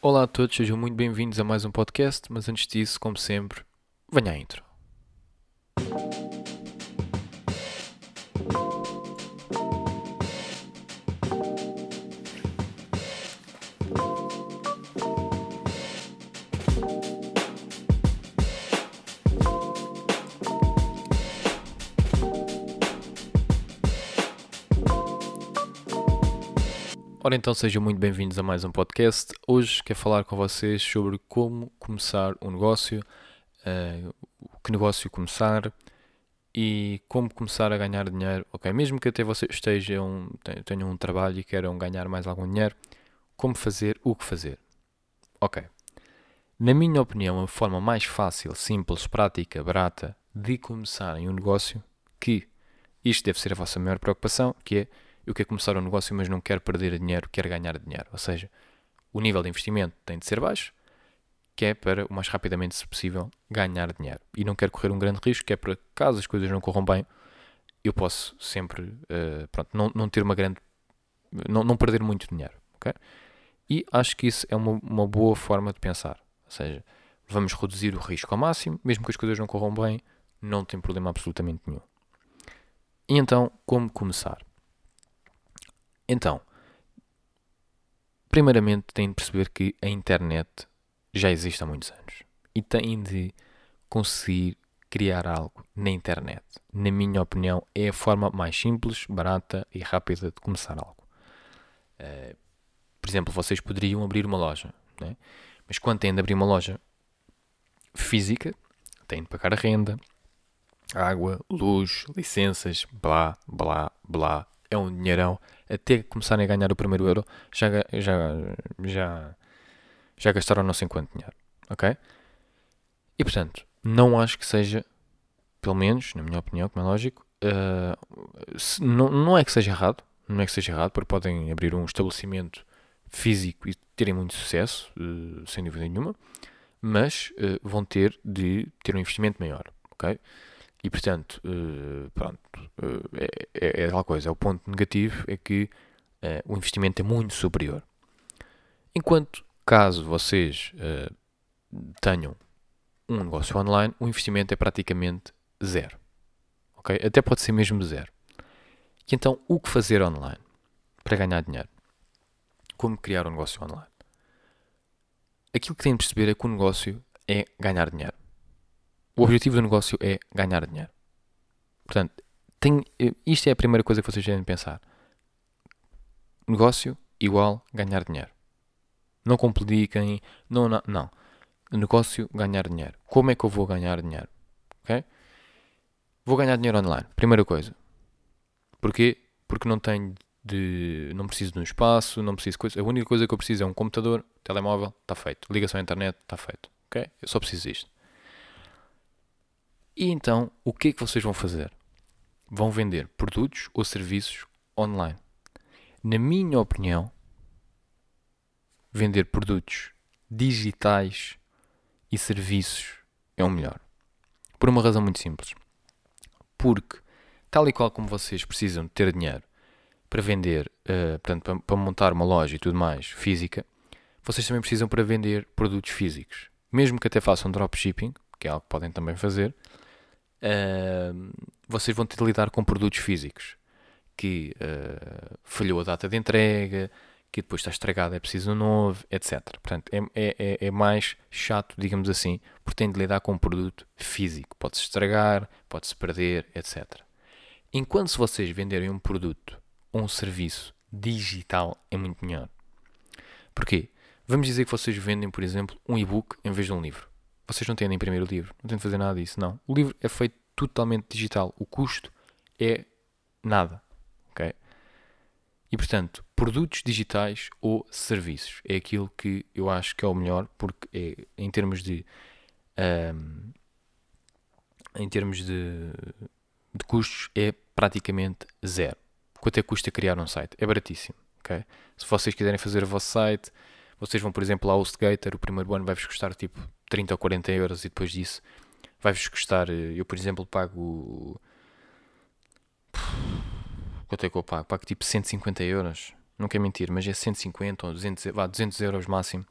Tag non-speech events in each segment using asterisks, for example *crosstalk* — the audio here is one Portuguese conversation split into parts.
Olá a todos, sejam muito bem-vindos a mais um podcast, mas antes disso, como sempre, venha à intro. Ora então, sejam muito bem-vindos a mais um podcast. Hoje quero falar com vocês sobre como começar um negócio, uh, que negócio começar e como começar a ganhar dinheiro. Ok, mesmo que até vocês estejam, tenham um trabalho e queiram ganhar mais algum dinheiro, como fazer, o que fazer. Ok. Na minha opinião, a forma mais fácil, simples, prática, barata de começarem um negócio, que isto deve ser a vossa maior preocupação, que é eu quero começar um negócio, mas não quero perder dinheiro, quero ganhar dinheiro. Ou seja, o nível de investimento tem de ser baixo, que é para o mais rapidamente possível ganhar dinheiro. E não quero correr um grande risco, que é para caso as coisas não corram bem, eu posso sempre uh, pronto, não, não ter uma grande. Não, não perder muito dinheiro. Okay? E acho que isso é uma, uma boa forma de pensar. Ou seja, vamos reduzir o risco ao máximo, mesmo que as coisas não corram bem, não tem problema absolutamente nenhum. E então, como começar? Então, primeiramente têm de perceber que a internet já existe há muitos anos e têm de conseguir criar algo na internet. Na minha opinião, é a forma mais simples, barata e rápida de começar algo. Uh, por exemplo, vocês poderiam abrir uma loja, né? mas quando têm de abrir uma loja física, têm de pagar a renda, água, luz, licenças, blá, blá, blá, é um dinheirão, até começarem a ganhar o primeiro euro, já, já, já, já gastaram não sei quanto dinheiro. Ok? E portanto, não acho que seja, pelo menos, na minha opinião, como é lógico, uh, se, não, não é que seja errado, não é que seja errado, porque podem abrir um estabelecimento físico e terem muito sucesso, uh, sem dúvida nenhuma, mas uh, vão ter de ter um investimento maior, ok? E portanto, uh, pronto, uh, é, é, tal coisa. O ponto negativo é que uh, o investimento é muito superior. Enquanto, caso vocês tenham um negócio online, o investimento é praticamente zero. ok Até pode ser mesmo zero. E então, o que fazer online para ganhar dinheiro? Como criar um negócio online? Aquilo que têm de perceber é que o negócio é ganhar dinheiro. O objetivo do negócio é ganhar dinheiro. Portanto, tem, isto é a primeira coisa que vocês devem pensar. Negócio igual ganhar dinheiro. Não compliquem, não, não, não. Negócio, ganhar dinheiro. Como é que eu vou ganhar dinheiro? Vou ganhar dinheiro online. Primeira coisa. Porquê? Porque não tenho de. Não preciso de um espaço, não preciso de coisa. A única coisa que eu preciso é um computador, telemóvel, está feito. Ligação à internet, está feito. Eu só preciso disto. E então, o que é que vocês vão fazer? Vão vender produtos ou serviços online. Na minha opinião, vender produtos digitais e serviços é o melhor. Por uma razão muito simples. Porque, tal e qual como vocês precisam de ter dinheiro para vender, uh, portanto, para, para montar uma loja e tudo mais física, vocês também precisam para vender produtos físicos. Mesmo que até façam dropshipping, que é algo que podem também fazer, uh, vocês vão ter de lidar com produtos físicos que uh, falhou a data de entrega, que depois está estragado, é preciso um novo, etc. Portanto, é, é, é, é mais chato, digamos assim, porque tem de lidar com um produto físico. Pode-se estragar, pode-se perder, etc. Enquanto se vocês venderem um produto ou um serviço digital, é muito melhor. Porquê? Vamos dizer que vocês vendem, por exemplo, um e-book em vez de um livro. Vocês não têm de imprimir o livro, não têm de fazer nada disso, não. O livro é feito totalmente digital. O custo é nada, ok? E portanto, produtos digitais ou serviços é aquilo que eu acho que é o melhor, porque é, em termos de um, em termos de, de custos é praticamente zero. Quanto é que custa criar um site? É baratíssimo, ok? Se vocês quiserem fazer o vosso site, vocês vão, por exemplo, ao HostGator, o primeiro ano vai-vos custar tipo 30 ou 40 euros e depois disso vai-vos custar. Eh, eu, por exemplo, pago. Quanto é que eu pago? Pago tipo 150 euros. Não quero mentir, mas é 150 ou 200, vá, 200 euros máximo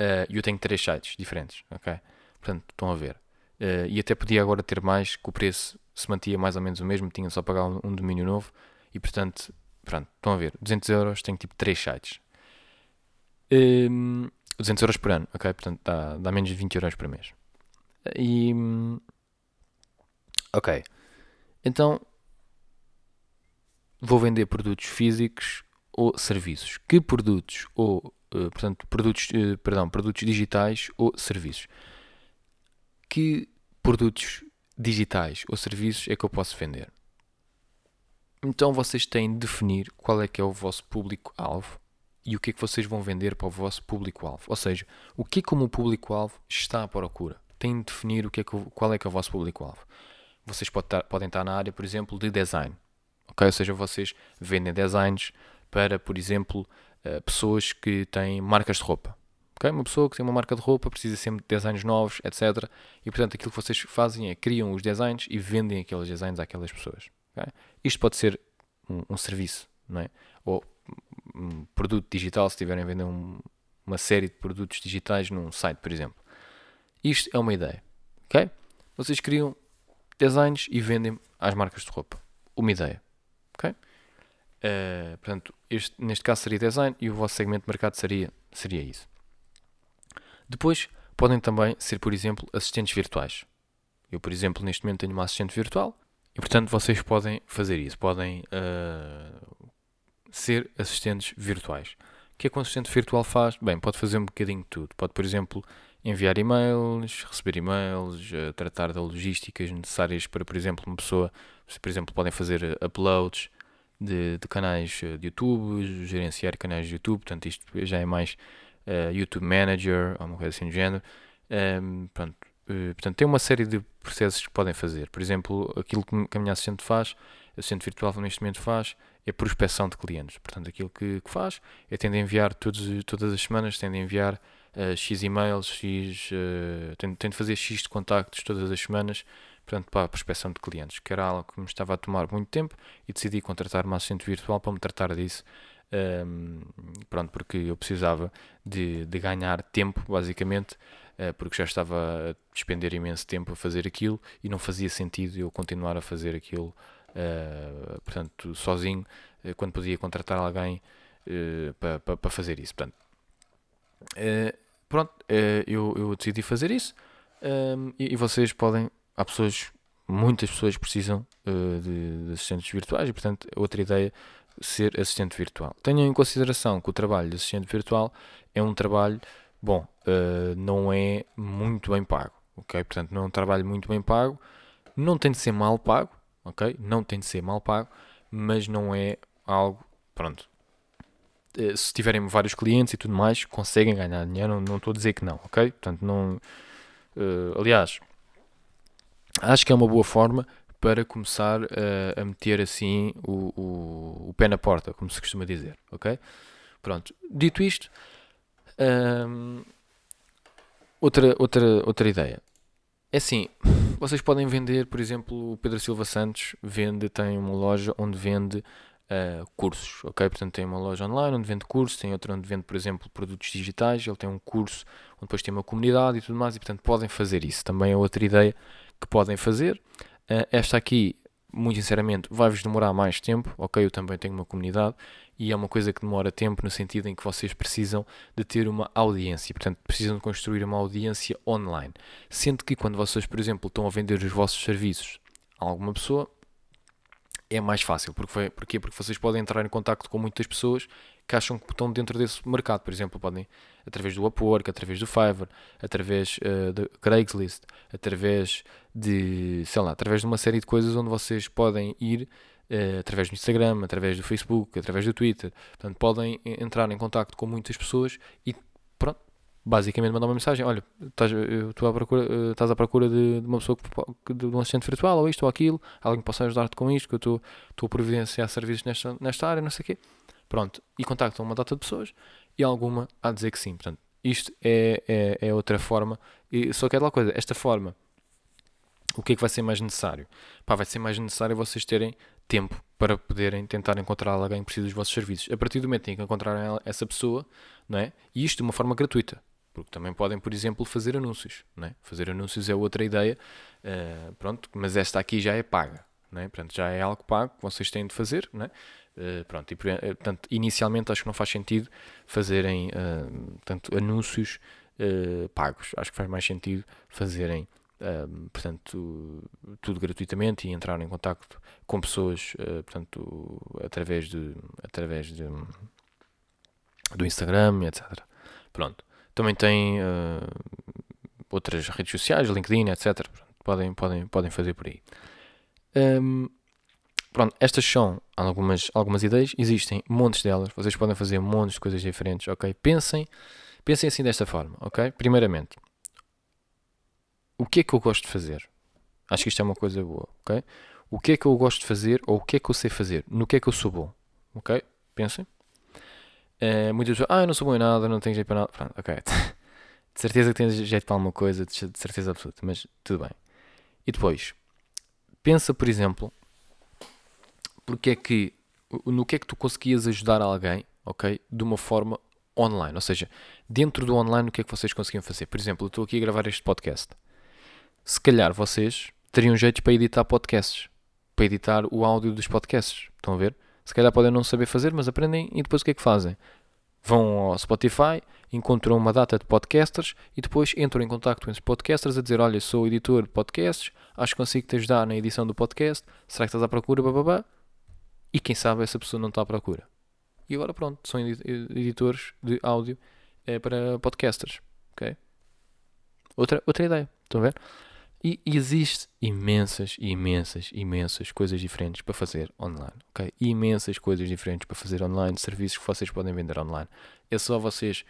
uh, eu tenho três sites diferentes, ok? Portanto, estão a ver. Uh, e até podia agora ter mais, que o preço se mantinha mais ou menos o mesmo, tinha só pagar um, um domínio novo e portanto, pronto, estão a ver, 200 euros tenho tipo 3 sites. Um, 200 euros por ano, ok? Portanto, dá, dá menos de 20 euros por mês. E. Ok. Então. Vou vender produtos físicos ou serviços. Que produtos ou. Uh, portanto, produtos, uh, perdão, produtos digitais ou serviços. Que produtos digitais ou serviços é que eu posso vender? Então vocês têm de definir qual é que é o vosso público-alvo e o que é que vocês vão vender para o vosso público-alvo. Ou seja, o que é como o público-alvo está à procura. Têm de definir o que é que, qual é que é o vosso público-alvo. Vocês pode podem estar na área, por exemplo, de design. Okay? Ou seja, vocês vendem designs para, por exemplo, uh, pessoas que têm marcas de roupa. Okay? Uma pessoa que tem uma marca de roupa precisa sempre de designs novos, etc. E portanto aquilo que vocês fazem é criam os designs e vendem aqueles designs àquelas pessoas. Okay? Isto pode ser um, um, serviço, não é? Ou um produto digital, se tiverem a vender um, uma série de produtos digitais num site, por exemplo. Isto é uma ideia. ok? Vocês criam designs e vendem às marcas de roupa. Uma ideia. ok? Uh, portanto, este, neste caso seria design e o vosso segmento de mercado seria, seria isso. Depois, podem também ser, por exemplo, assistentes virtuais. Eu, por exemplo, neste momento tenho uma assistente virtual e, portanto, vocês podem fazer isso. Podem uh, ser assistentes virtuais. O que é que um assistente virtual faz? Bem, pode fazer um bocadinho de tudo. Pode, por exemplo, enviar e-mails, receber e-mails, uh, tratar das logísticas necessárias para, por exemplo, uma pessoa. Por exemplo, podem fazer uploads de, de canais de YouTube, gerenciar canais de YouTube. Portanto, isto já é mais uh, YouTube Manager, ou uma coisa assim do género. Um, ehm, pronto, portanto, tem uma série de processos que podem fazer. Por exemplo, aquilo que a minha assistente faz, assistente virtual neste momento faz, é prospecção de clientes. Portanto, aquilo que, que faz é tende a enviar todos, todas as semanas, tende a enviar uh, X e-mails, X, uh, tende a fazer X de contactos todas as semanas, portanto, para a prospecção de clientes, que era algo que me estava a tomar muito tempo e decidi contratar uma assistente virtual para me tratar disso um, pronto, porque eu precisava de, de ganhar tempo, basicamente, uh, porque já estava a despender imenso tempo a fazer aquilo e não fazia sentido eu continuar a fazer aquilo, uh, portanto, sozinho, uh, quando podia contratar alguém para, para, para fazer isso. Portanto, pronto, eu, eu decidi fazer isso um, e, e, vocês podem, há pessoas, muitas pessoas precisam de, de assistentes virtuais e, portanto, outra ideia ser assistente virtual. Tenham em consideração que o trabalho de assistente virtual é um trabalho, bom, uh, não é muito bem pago, ok? Portanto, não é um trabalho muito bem pago, não tem de ser mal pago, ok? Não tem de ser mal pago, mas não é algo, pronto. Uh, se tiverem vários clientes e tudo mais, conseguem ganhar dinheiro, não, estou a dizer que não, ok? Portanto, não. Uh, aliás, acho que é uma boa forma para começar a, a meter assim o, o, o, pé na porta, como se costuma dizer, ok? Pronto, dito isto, hum, outra, outra, outra ideia. É assim, vocês podem vender, por exemplo, o Pedro Silva Santos vende, tem uma loja onde vende uh, cursos, ok? Portanto, tem uma loja online onde vende cursos, tem outra onde vende, por exemplo, produtos digitais, ele tem um curso onde depois tem uma comunidade e tudo mais, e portanto podem fazer isso. Também é outra ideia que podem fazer. Eh, esta aqui, muito sinceramente, vai-vos demorar mais tempo. Ok, eu também tenho uma comunidade e é uma coisa que demora tempo no sentido em que vocês precisam de ter uma audiência, portanto, precisam de construir uma audiência online. Sendo que quando vocês, por exemplo, estão a vender os vossos serviços a alguma pessoa, é mais fácil. Porque, porquê? Porque vocês podem entrar em contato com muitas pessoas que acham que estão dentro desse mercado. Por exemplo, podem, através do Upwork, através do Fiverr, através uh, de Craigslist, através de, sei lá, através de uma série de coisas onde vocês podem ir uh, através do Instagram, através do Facebook, através do Twitter. Portanto, podem entrar em contato com muitas pessoas e pronto, basicamente mandar uma mensagem, olha, estás, à procura, eh, estás à procura de, de uma pessoa, que, de um assistente virtual, ou isto ou aquilo, alguém que possa ajudar-te com isto, que eu estou, estou a providenciar serviços nesta, nesta área, não sei o quê. Pronto, e contactam uma data de pessoas e alguma a dizer que sim. Portanto, isto é, é, é outra forma. E, só que é aquela coisa, esta forma, o que é que vai ser mais necessário? Pá, vai ser mais necessário vocês terem tempo para poderem tentar encontrar alguém que precisa dos vossos serviços. A partir do momento em que encontrarem essa pessoa, não é? E isto de uma forma gratuita. Porque também podem, por exemplo, fazer anúncios. Né? Fazer anúncios é outra ideia, uh, pronto, mas esta aqui já é paga. Né? Portanto, já é algo pago que vocês têm de fazer. Né? Uh, pronto, e, portanto, inicialmente acho que não faz sentido fazerem uh, tanto anúncios pagos. Acho que faz mais sentido fazerem portanto, tudo gratuitamente e entrar em contato com pessoas, uh, portanto, através de, através de, do Instagram, etc. Pronto. Também tem uh, outras redes sociais, LinkedIn, etc. Podem, podem, podem fazer por aí. Um, pronto, estas são algumas, algumas ideias, existem montes delas, vocês podem fazer montes de coisas diferentes, ok? Pensem, pensem assim desta forma, ok? Primeiramente, o que é que eu gosto de fazer? Acho que isto é uma coisa boa, ok? O que é que eu gosto de fazer ou o que é que eu sei fazer? No que é que eu sou bom? Ok? Pensem. Uh, muitas pessoas, ah, eu não sou bom em nada, não tenho jeito para nada. Pronto, ok. *laughs* de certeza que tens jeito para alguma coisa, de certeza absoluta, mas tudo bem. E depois, pensa, por exemplo, porque é que, no que é que tu conseguias ajudar alguém, ok? De uma forma online, ou seja, dentro do online, o que é que vocês conseguiam fazer? Por exemplo, eu estou aqui a gravar este podcast se calhar vocês teriam jeito para editar podcasts, para editar o áudio dos podcasts. Estão a ver? Se calhar podem não saber fazer, mas aprendem e depois o que é que fazem? Vão ao Spotify, encontram uma data de podcasters e depois entram em contato com esses podcasters a dizer: Olha, sou editor de podcasts, acho que consigo te ajudar na edição do podcast. Será que estás à procura? E quem sabe essa pessoa não está à procura. E agora pronto, são editores de áudio é, para podcasters. Okay? Outra, outra ideia. Estão a ver? E existe imensas, imensas, imensas coisas diferentes para fazer online, ok? Imensas coisas diferentes para fazer online, serviços que vocês podem vender online. É só vocês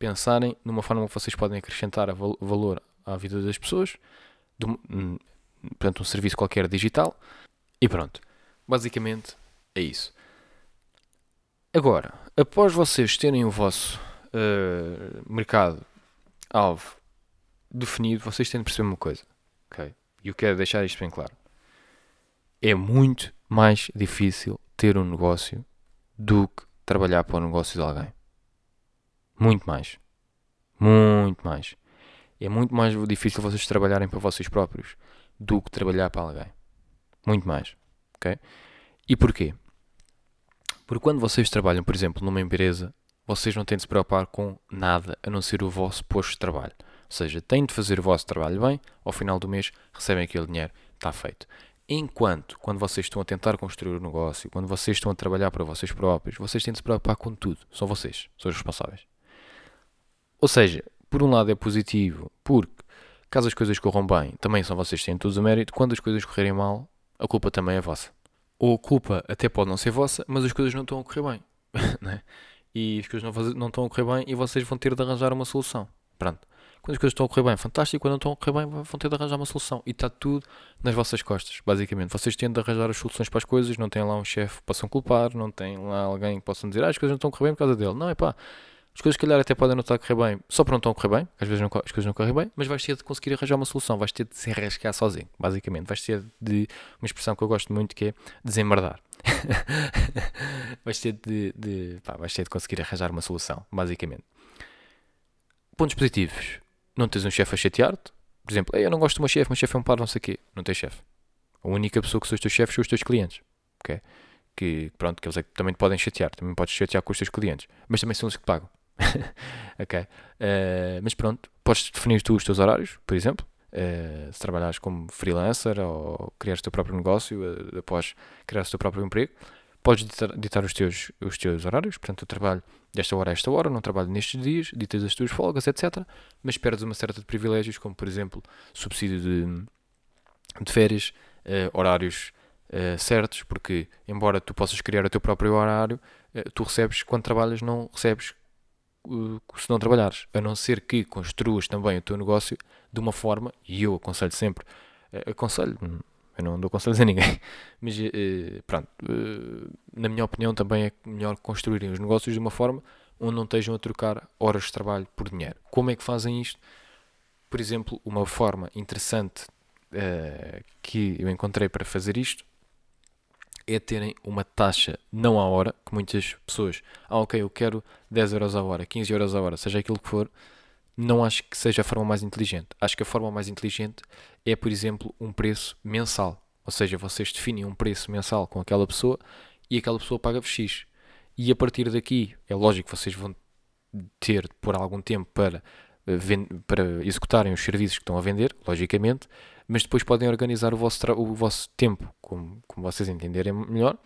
pensarem numa forma que vocês podem acrescentar valor à vida das pessoas, de, um, portanto, um serviço qualquer digital, e pronto. Basicamente é isso. Agora, após vocês terem o vosso uh, mercado-alvo definido, vocês têm de perceber uma coisa E eu quero deixar isto bem claro. É muito mais difícil ter um negócio do que trabalhar para o negócio de alguém. Muito mais. Muito mais. É muito mais difícil vocês trabalharem para vocês próprios do que trabalhar para alguém. Muito mais. Ok? E porquê? Porque quando vocês trabalham, por exemplo, numa empresa, vocês não têm de se preocupar com nada a não ser o vosso posto de trabalho. Ou seja, têm de fazer o vosso trabalho bem, ao final do mês recebem aquele dinheiro, está feito. Enquanto, quando vocês estão a tentar construir o um negócio, quando vocês estão a trabalhar para vocês próprios, vocês têm de se preocupar com tudo. São vocês, são os responsáveis. Ou seja, por um lado é positivo, porque caso as coisas corram bem, também são vocês que têm todos o mérito. Quando as coisas correrem mal, a culpa também é vossa. Ou a culpa até pode não ser vossa, mas as coisas não estão a correr bem. *laughs* né? E as coisas não, não estão a correr bem e vocês vão ter de arranjar uma solução. Pronto. Quando as coisas estão a correr bem, fantástico. Quando não estão a correr bem, vão ter de arranjar uma solução. E está tudo nas vossas costas, basicamente. Vocês têm de arranjar as soluções para as coisas. Não têm lá um chefe que possam culpar. Não têm lá alguém que possam dizer ah, as coisas não estão a correr bem por causa dele. Não, é pá. As coisas, se calhar, até podem não estar a correr bem, só para não estão a correr bem, às vezes não, as coisas não correm bem, mas vais ter de conseguir arranjar uma solução, vais ter de se arriscar sozinho, basicamente. Vais ter de, uma expressão que eu gosto muito que é desembardar. *laughs* vais ter de, de pá, vais ter de conseguir arranjar uma solução, basicamente. Pontos positivos não tens um chefe a chatear-te. Por exemplo, eu não gosto do meu chefe, meu chefe é um par, não sei o quê. Não tens chefe. A única pessoa que são os teus chefes são os teus clientes. Okay? Que, pronto, que eles é que também te podem chatear. Também podes chatear com os teus clientes. Mas também são os que pagam. *laughs* ok? Uh, mas pronto, podes definir tu os teus horários, por exemplo. Uh, se trabalhares como freelancer ou criares o teu próprio negócio uh, após criar o teu próprio emprego, podes ditar, ditar, os, teus, os teus horários. Portanto, eu trabalho desta hora a esta hora, não trabalho nestes dias, ditas as tuas folgas, etc. Mas perdes uma certa de privilégios, como por exemplo subsídio de, de férias, uh, horários uh, certos, porque embora tu possas criar o teu próprio horário, uh, tu recebes quando trabalhas, não recebes se não trabalhares, a não ser que construas também o teu negócio de uma forma, e eu aconselho sempre, aconselho, eu não dou conselhos a ninguém. *laughs* Mas uh, pronto, uh, na minha opinião também é melhor construírem os negócios de uma forma onde não estejam a trocar horas de trabalho por dinheiro. Como é que fazem isto? Por exemplo, uma forma interessante uh, que eu encontrei para fazer isto é terem uma taxa não à hora, que muitas pessoas, ah ok, eu quero 10 euros a hora, 15 euros a hora, seja aquilo que for, não acho que seja a forma mais inteligente. Acho que a forma mais inteligente é, por exemplo, um preço mensal. Ou seja, vocês definem um preço mensal com aquela pessoa e aquela pessoa paga-vos X. E a partir daqui, é lógico que vocês vão ter por algum tempo para, eh, para executarem os serviços que estão a vender, logicamente, mas depois podem organizar o vosso, o vosso tempo como, como vocês entenderem melhor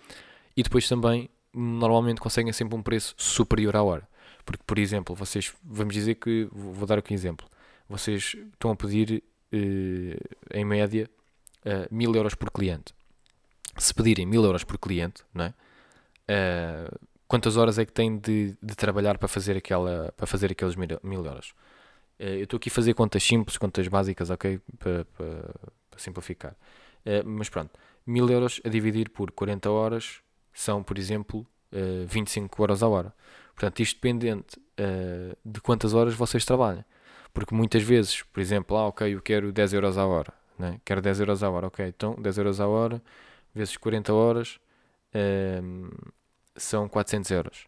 e depois também normalmente conseguem sempre um preço superior à hora. Porque, por exemplo, vocês, vamos dizer que, vou dar aqui um exemplo, vocês estão a pedir eh, em média uh, mil euros por cliente. Se pedirem mil euros por cliente, não é? Uh, quantas horas é que têm de, de, trabalhar para fazer, aquela, para fazer aqueles mil, mil euros? Uh, eu estou aqui a fazer contas simples, contas básicas, ok? Para, para, para simplificar. Uh, mas pronto, mil euros a dividir por 40 horas são, por exemplo, uh, 25 euros a hora. Portanto, isto dependente uh, de quantas horas vocês trabalham. Porque muitas vezes, por exemplo, ah, ok, eu quero 10 euros a hora. Né? Quero 10 euros a hora, ok. Então, 10 euros a hora, vezes 40 horas, um, são 400 euros.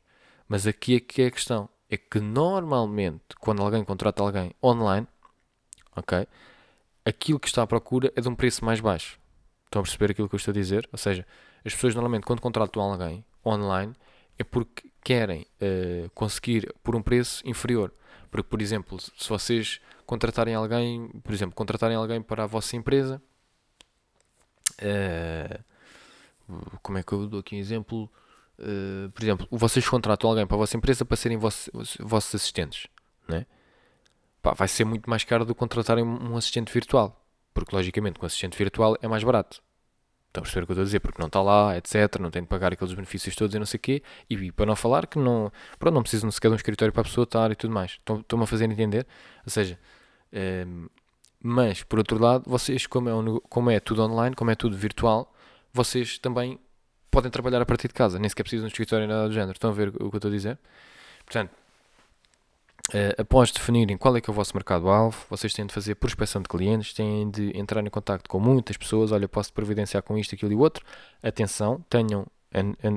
Mas aqui é que é a questão. É que normalmente, quando alguém contrata alguém online, ok, aquilo que está à procura é de um preço mais baixo. Estão a perceber aquilo que eu estou a dizer? Ou seja, as pessoas normalmente quando contratam alguém online é porque querem uh, conseguir por um preço inferior. Porque, por exemplo, se vocês contratarem alguém, por exemplo, contratarem alguém para a vossa empresa, uh, como é que eu dou aqui um exemplo? Uh, por exemplo, vocês contratam alguém para a vossa empresa para serem vossos, assistentes, né? Pá, vai ser muito mais caro do que contratarem um assistente virtual, porque logicamente com um assistente virtual é mais barato. Estão a perceber o que eu estou a dizer? Porque não está lá, etc. Não tem de pagar aqueles benefícios todos e não sei o quê. E, e para não falar que não, pronto, não precisam sequer de um escritório para a pessoa estar e tudo mais. Estão-me a fazer entender? Ou seja, é, mas por outro lado, vocês, como é, um, como é tudo online, como é tudo virtual, vocês também podem trabalhar a partir de casa. Nem sequer precisam de um escritório nada do género. Estão a ver o que eu estou a dizer? Portanto, Uh, após definirem qual é que é o vosso mercado-alvo, vocês têm de fazer prospecção de clientes, têm de entrar em contato com muitas pessoas, olha, posso providenciar com isto, aquilo e outro. Atenção, tenham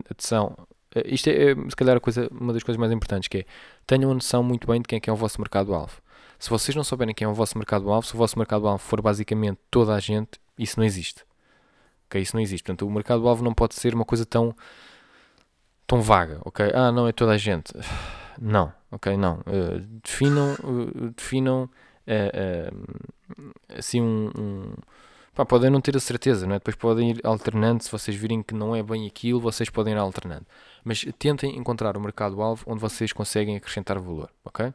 atenção. Uh, isto é, é, se calhar, coisa, uma das coisas mais importantes, que é, tenham a noção muito bem de quem é, que é o vosso mercado-alvo. Se vocês não souberem quem é o vosso mercado-alvo, se o vosso mercado-alvo for basicamente toda a gente, isso não existe. Ok? Isso não existe. Portanto, o mercado-alvo não pode ser uma coisa tão, tão vaga, ok? Ah, não, é toda a gente *sighs* não, ok, não. Uh, definam, uh, definam uh, assim um, um pá, podem não ter a certeza, não é? depois podem ir alternando, se vocês virem que não é bem aquilo, vocês podem ir alternando. Mas tentem encontrar o mercado-alvo onde vocês conseguem acrescentar valor, ok?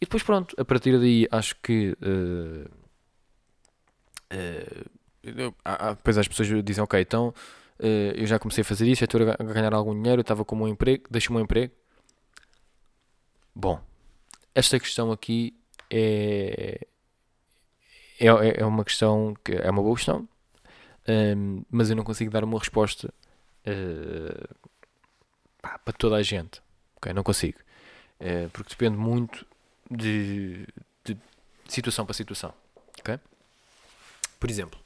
E depois pronto, a partir daí acho que uh, uh, depois as pessoas dizem, ok, então uh, eu já comecei a fazer isso, já estou a ganhar algum dinheiro, eu estava com o meu emprego, deixo o meu emprego, Bom, esta questão aqui é, é, é uma questão que é uma boa questão, um, mas eu não consigo dar uma resposta uh, pá, para toda a gente. Okay? Não consigo. Uh, porque depende muito de, de, situação para situação. Okay? Por exemplo,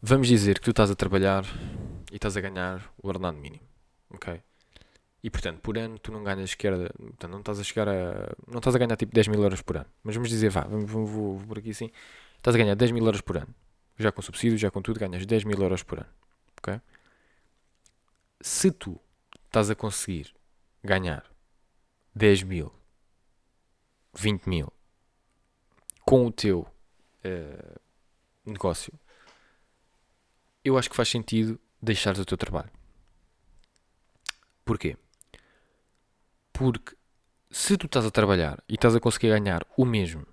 vamos dizer que tu estás a trabalhar e estás a ganhar o ordenado mínimo. Okay? E portanto, por ano tu não ganhas sequer. Portanto, não estás a chegar a. Não estás a ganhar tipo 10 mil euros por ano. Mas vamos dizer, vá, vou, vou, vou por aqui assim. Estás a ganhar 10 mil euros por ano. Já com subsídio, já com tudo, ganhas 10 mil euros por ano. Ok? Se tu estás a conseguir ganhar 10 mil, 20 mil com o teu uh, negócio, eu acho que faz sentido deixares o teu trabalho. Porquê? Porque se tu estás a trabalhar e estás a conseguir ganhar o mesmo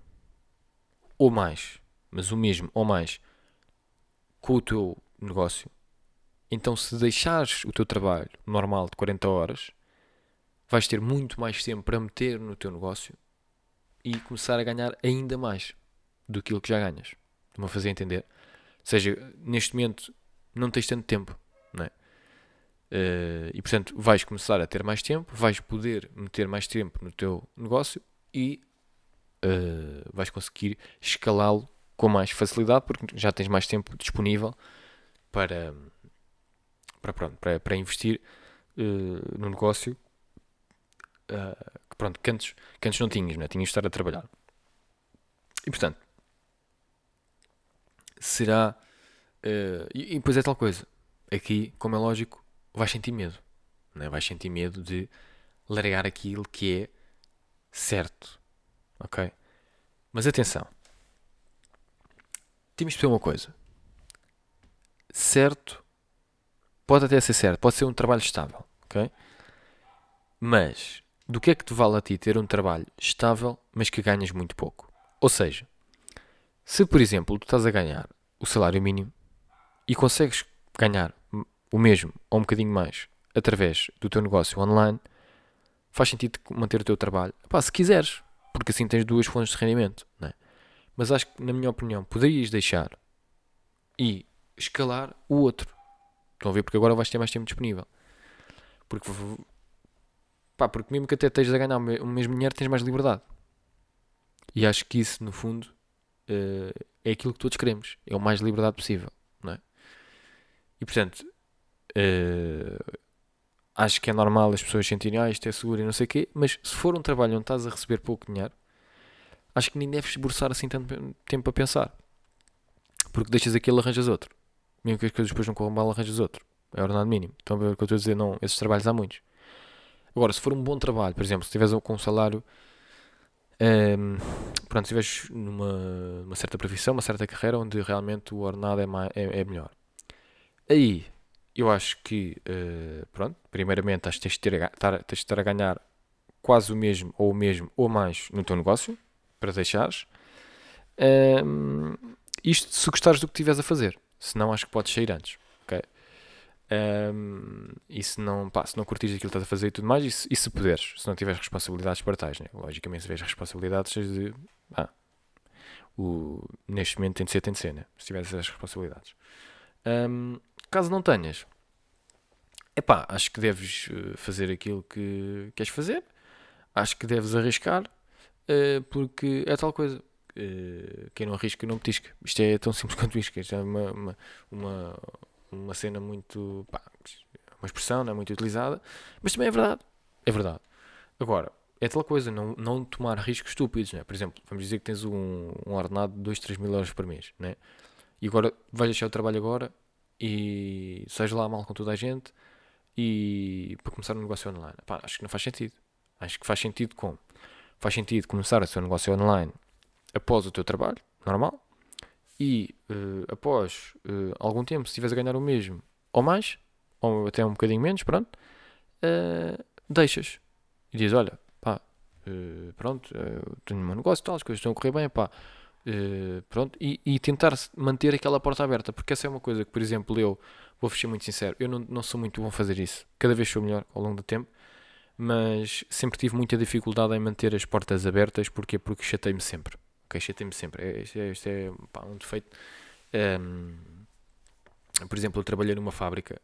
ou mais, mas o mesmo ou mais com o teu negócio, então se deixares o teu trabalho normal de 40 horas, vais ter muito mais tempo para meter no teu negócio e começar a ganhar ainda mais do que já ganhas. Estou-me a fazer entender? Ou seja, neste momento não tens tanto tempo? Uh, e portanto vais começar a ter mais tempo, vais poder meter mais tempo no teu negócio e uh, vais conseguir escalá-lo com mais facilidade porque já tens mais tempo disponível para, para, pronto, para, para investir uh, no negócio que pronto, que antes, que antes não tinhas, né? tinhas de estar a trabalhar. E portanto, será. E, e depois é tal coisa. Aqui, como é lógico, vais sentir medo. Né? Vais sentir medo de largar aquilo que é certo. Ok? Mas atenção. Temos de perceber uma coisa. Certo. Pode até ser certo. Pode ser um trabalho estável. Ok? Mas do que é que te vale a ti ter um trabalho estável, mas que ganhas muito pouco? Ou seja, se por exemplo tu estás a ganhar o salário mínimo e consegues ganhar o mesmo ou um bocadinho mais através do teu negócio online, faz sentido manter o teu trabalho. Pá, se quiseres, porque assim tens duas fontes de rendimento. Né? Mas acho que, na minha opinião, poderias deixar e escalar o outro. Estão a ver? Porque agora vais ter mais tempo disponível. Porque, pá, porque mesmo que até estejas a ganhar o mesmo dinheiro, tens mais liberdade. E acho que isso, no fundo, uh, é aquilo que todos queremos. É o mais liberdade possível. Não é? E portanto, uh, acho que é normal as pessoas sentirem, ah, isto é seguro e não sei o quê, mas se for um trabalho onde estás a receber pouco dinheiro, acho que nem deves esboçar assim tanto tempo a pensar. Porque deixas aquilo, arranjas outro. Mesmo que as coisas depois não corram mal, arranjas outro. É ordenado mínimo. Estão a ver o que eu estou a dizer? Não, esses trabalhos há muitos. Agora, se for um bom trabalho, por exemplo, se estiveres com um salário. Um, ehm, pronto, se estiveres numa uma certa profissão, uma certa carreira onde realmente o ordenado é, mais, é, é melhor. Aí, eu acho que, uh, pronto, primeiramente acho que tens de, ter, tens de estar a ganhar quase o mesmo, ou o mesmo, ou mais no teu negócio, para deixares. Um, isto se gostares do que estiveres a fazer. Se não, acho que podes sair antes. ok Um, e se não, pá, se não curtires aquilo que estás a fazer e tudo mais, e se, e se puderes, se não tiveres responsabilidades para tais, né? logicamente se tiveres responsabilidades, de, ah, o, neste momento tem de ser, tem de ser, né? se tiveres essas responsabilidades. Um, caso não tenhas, epá, acho que deves eh, fazer aquilo que queres fazer, acho que deves arriscar, uh, porque é tal coisa. Uh, quem não arrisca não petisca. Isto é tão simples *laughs* quanto isto. Isto é uma, uma, uma, uma cena muito. Pá, uma expressão não é muito utilizada, mas também é verdade. É verdade. Agora, é tal coisa, não, não tomar riscos estúpidos. Né? Por exemplo, vamos dizer que tens um, um ordenado de 2, 3 mil euros por mês. Né? E agora vais deixar o trabalho agora e seja lá mal com toda a gente e para começar um negócio online. Pá, acho que não faz sentido. Acho que faz sentido como? Faz sentido começar o seu negócio online após o teu trabalho, normal, e uh, após uh, algum tempo, se estiveres a ganhar o mesmo ou mais, ou até um bocadinho menos, pronto, uh, deixas e dizes: Olha, pá, pronto, tenho um negócio, tal, as coisas estão a correr bem, pá, Uh, pronto, e, e, tentar manter aquela porta aberta, porque essa é uma coisa que, por exemplo, eu vou ser muito sincero, eu não, não sou muito bom a fazer isso, cada vez sou melhor ao longo do tempo, mas sempre tive muita dificuldade em manter as portas abertas, porque Porque chatei-me sempre, ok? Chatei-me sempre, é, isto é, isto é pá, um defeito. Um, por exemplo, eu trabalhei numa fábrica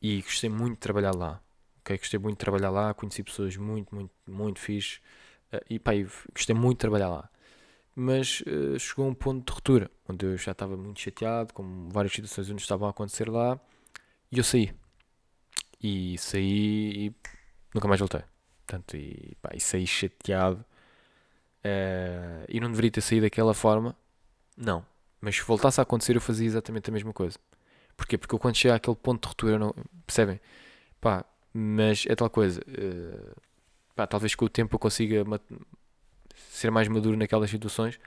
e gostei muito de trabalhar lá, ok? Gostei muito de trabalhar lá, conheci pessoas muito, muito, muito fixe, uh, e pá, gostei muito de trabalhar lá mas uh, chegou a um ponto de ruptura, onde eu já estava muito chateado com várias situações onde estavam a acontecer lá, e eu saí. E saí e nunca mais voltei. Portanto, e, pá, e saí chateado. Uh, e não deveria ter saído daquela forma, não. Mas se voltasse a acontecer, eu fazia exatamente a mesma coisa. Porquê? Porque eu quando chego àquele ponto de ruptura, não, percebem? Pá, mas é tal coisa. Uh, pá, talvez com o tempo eu consiga ser mais maduro naquelas situações.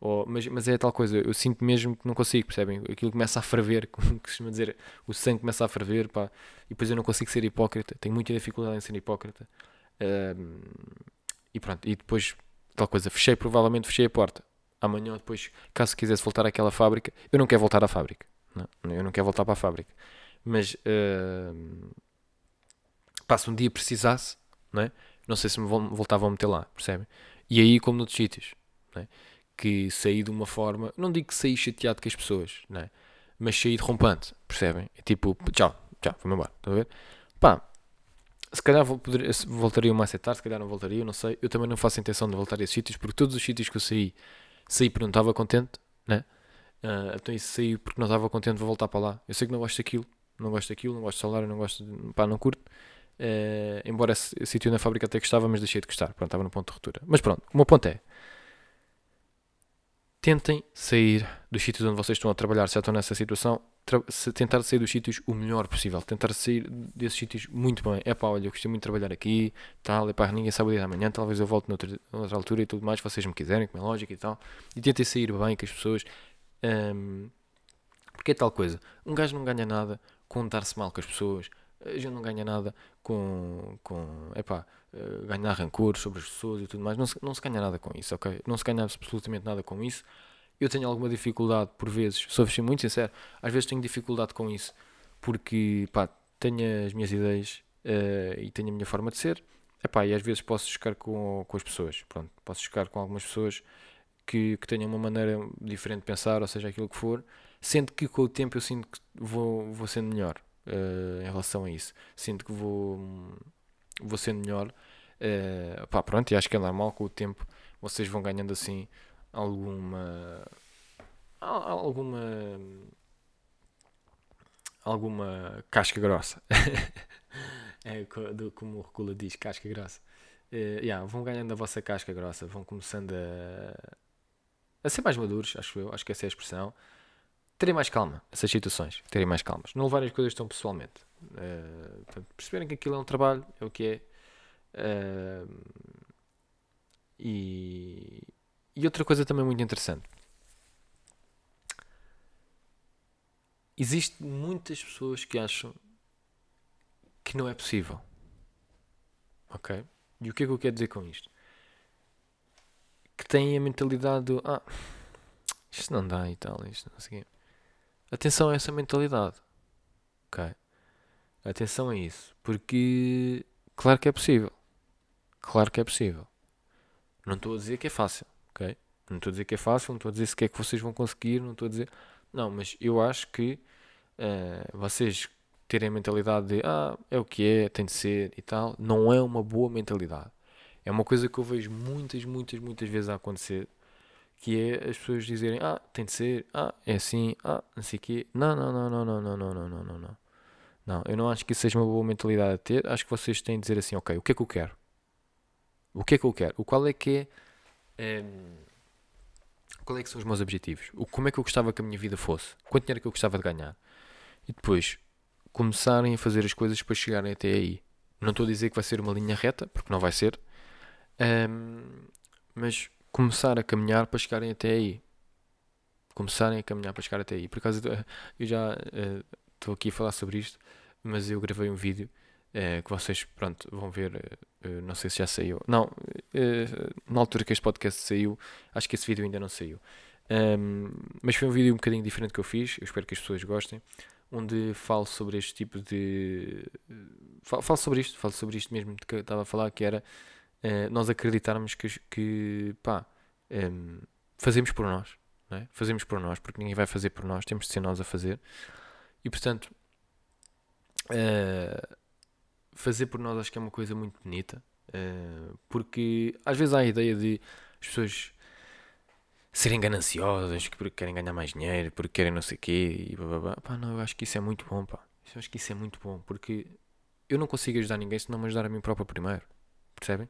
Ou, mas, mas é tal coisa, eu sinto mesmo que não consigo, percebem? Aquilo começa a ferver, *laughs* como costuma dizer, o sangue começa a ferver, pá, e depois eu não consigo ser hipócrita, tenho muita dificuldade em ser hipócrita. Um, e pronto, e depois, tal coisa, fechei, provavelmente fechei a porta. Amanhã, depois, caso quisesse voltar àquela fábrica, eu não quero voltar à fábrica, não, eu não quero voltar para a fábrica, mas pá, se um dia precisasse, não, é? não sei se me voltavam a meter lá, percebem? E aí, como noutros sítios, é? que saí de uma forma, não digo que saí chateado com as pessoas, é? mas saí derrompante, percebem? É tipo, tchau, tchau, vou-me embora, estão a ver? Pá, se calhar vou, poder, voltaria mais tarde, se calhar não voltaria, não sei. Eu também não faço intenção de voltar a esses sítios, porque todos os sítios que eu saí, saí porque não estava contente, né? Uh, então isso saí porque não estava contente, vou voltar para lá. Eu sei que não gosto daquilo, não gosto daquilo, não gosto de salário, não gosto de, pá, não curto. Uh, embora esse sítio na fábrica até gostava, mas deixei de gostar. Pronto, estava no ponto de ruptura. Mas pronto, o meu ponto é: tentem sair dos sítios onde vocês estão a trabalhar, se estão nessa situação, tentar sair dos sítios o melhor possível, tentar sair desses sítios muito bem. É pá, olha, eu gostei muito de trabalhar aqui, tal, é pá, ninguém sabe o dia da manhã, talvez eu volte noutra, noutra altura e tudo mais, vocês me quiserem, como é lógico e tal. E tentem sair bem com as pessoas. Um, porque é tal coisa, um gajo não ganha nada com dar-se mal com as pessoas, a gente não ganha nada com, com epá, uh, ganhar rancor sobre as pessoas e tudo mais, não se, não se ganha nada com isso, ok? Não se ganha absolutamente nada com isso. Eu tenho alguma dificuldade por vezes, sou assim muito sincero, às vezes tenho dificuldade com isso porque pá, tenho as minhas ideias uh, e tenho a minha forma de ser, epá, e às vezes posso chocar com, com as pessoas, pronto, posso chocar com algumas pessoas que, que tenham uma maneira diferente de pensar, ou seja, aquilo que for, sendo que com o tempo eu sinto que vou, vou sendo melhor uh, em relação a isso. Sinto que vou, vou sendo melhor. Uh, pá, pronto, e acho que é normal com o tempo vocês vão ganhando assim alguma. alguma. alguma casca grossa. *laughs* é como o Recula diz, casca grossa. Uh, yeah, vão ganhando a vossa casca grossa, vão começando a, a ser mais maduros, acho eu, acho que essa é a expressão terem mais calma essas situações, terem mais calmas, não levarem as coisas tão pessoalmente. Uh, portanto, perceberem que aquilo é um trabalho, é o que é. Uh, e, e outra coisa também muito interessante. Existem muitas pessoas que acham que não é possível. Ok? E o que é que eu quero dizer com isto? Que têm a mentalidade do ah, isto não dá e tal, isto não sei o quê. Atenção a essa mentalidade. Ok? Atenção a isso. Porque, claro que é possível. Claro que é possível. Não estou a dizer que é fácil. Ok? Não estou a dizer que é fácil. Não estou a dizer se que é que vocês vão conseguir. Não estou a dizer. Não, mas eu acho que uh, vocês terem a mentalidade de ah, é o que é, tem de ser e tal, não é uma boa mentalidade. É uma coisa que eu vejo muitas, muitas, muitas vezes a acontecer que é as pessoas dizerem, ah, tem de ser, ah, é assim, ah, não sei o quê. Não, não, não, não, não, não, não, não, não, não, não. Eu não acho que isso seja uma boa mentalidade a ter. Acho que vocês têm de dizer assim, ok, o que é que eu quero? O que é que eu quero? O qual é que é... Um, qual é que são os meus objetivos? O, como é que eu gostava que a minha vida fosse? Quanto dinheiro é que eu gostava de ganhar? E depois, começarem a fazer as coisas para chegarem até aí. Não estou a dizer que vai ser uma linha reta, porque não vai ser. Um, mas começar a caminhar para chegarem até aí. Começarem a caminhar para chegar até aí. Por acaso eu já estou uh, aqui a falar sobre isto, mas eu gravei um vídeo uh, que vocês pronto, vão ver. Uh, não sei se já saiu. Não, na altura que este podcast saiu, acho que esse vídeo ainda não saiu. Um, mas foi um vídeo um bocadinho diferente que eu fiz. Eu espero que as pessoas gostem. Onde falo sobre este tipo de. Falo, falo sobre isto, falo sobre isto mesmo que eu estava a falar, que era uh, nós acreditarmos que, que pá, um, fazemos por nós, é? fazemos por nós, porque ninguém vai fazer por nós, temos de ser nós a fazer. E portanto, uh, fazer por nós acho que é uma coisa muito bonita, uh, porque às vezes há a ideia de as pessoas serem gananciosas, porque querem ganhar mais dinheiro, porque querem não sei o quê, e blá, blá, blá. Pá, não, eu acho que isso é muito bom, pá. Eu acho que isso é muito bom, porque eu não consigo ajudar ninguém se não me ajudar a mim próprio primeiro. Percebem?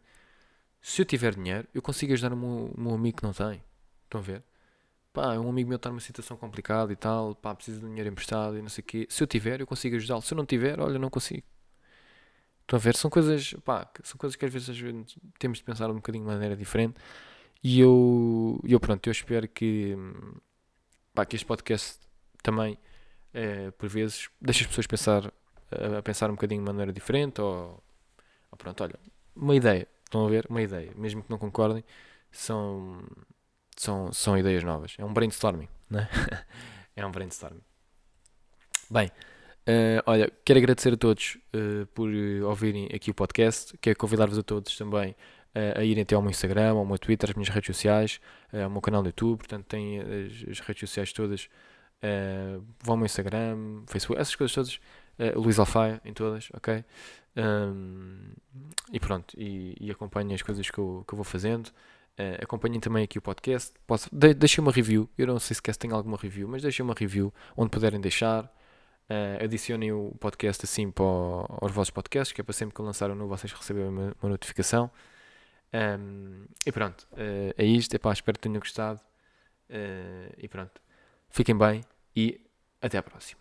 Se eu tiver dinheiro, eu consigo ajudar o meu, amigo que não tem. Estão a ver? Pá, um amigo meu está numa situação complicada e tal, pá, precisa de dinheiro emprestado e não sei o quê. Se eu tiver, eu consigo ajudá-lo. Se eu não tiver, olha, não consigo. Estão a ver? São coisas, pá, são coisas que às vezes, às vezes temos de pensar um bocadinho de maneira diferente. E eu, eu pronto, eu espero que, pá, que este podcast também, é, por vezes, deixe as pessoas pensar, a, a pensar um bocadinho de maneira diferente ou, ou pronto, olha, uma ideia Estão a ver? Uma ideia. Mesmo que não concordem, são, são, são ideias novas. É um brainstorming, né? *laughs* é um brainstorming. Bem, uh, olha, quero agradecer a todos uh, por ouvirem aqui o podcast. Quero convidar-vos a todos também uh, a irem até ao meu Instagram, ao meu Twitter, às minhas redes sociais, ao meu canal do YouTube. Portanto, têm as, as redes sociais todas. vão ao meu Instagram, Facebook, essas coisas todas uh, Luís Alfaia em todas, ok? Um, e pronto, e, e acompanhem as coisas que eu, que eu vou fazendo. Uh, acompanhem também aqui o podcast. Posso, de, deixem uma review. Eu não sei se tem alguma review, mas deixem uma review onde puderem deixar. Uh, adicionem o podcast assim para o, aos vossos podcasts, que é para sempre que eu lançar um novo vocês receberem uma, uma notificação. Um, e pronto, uh, é isto. Epá, espero que tenham gostado. Uh, e pronto, fiquem bem e até à próxima.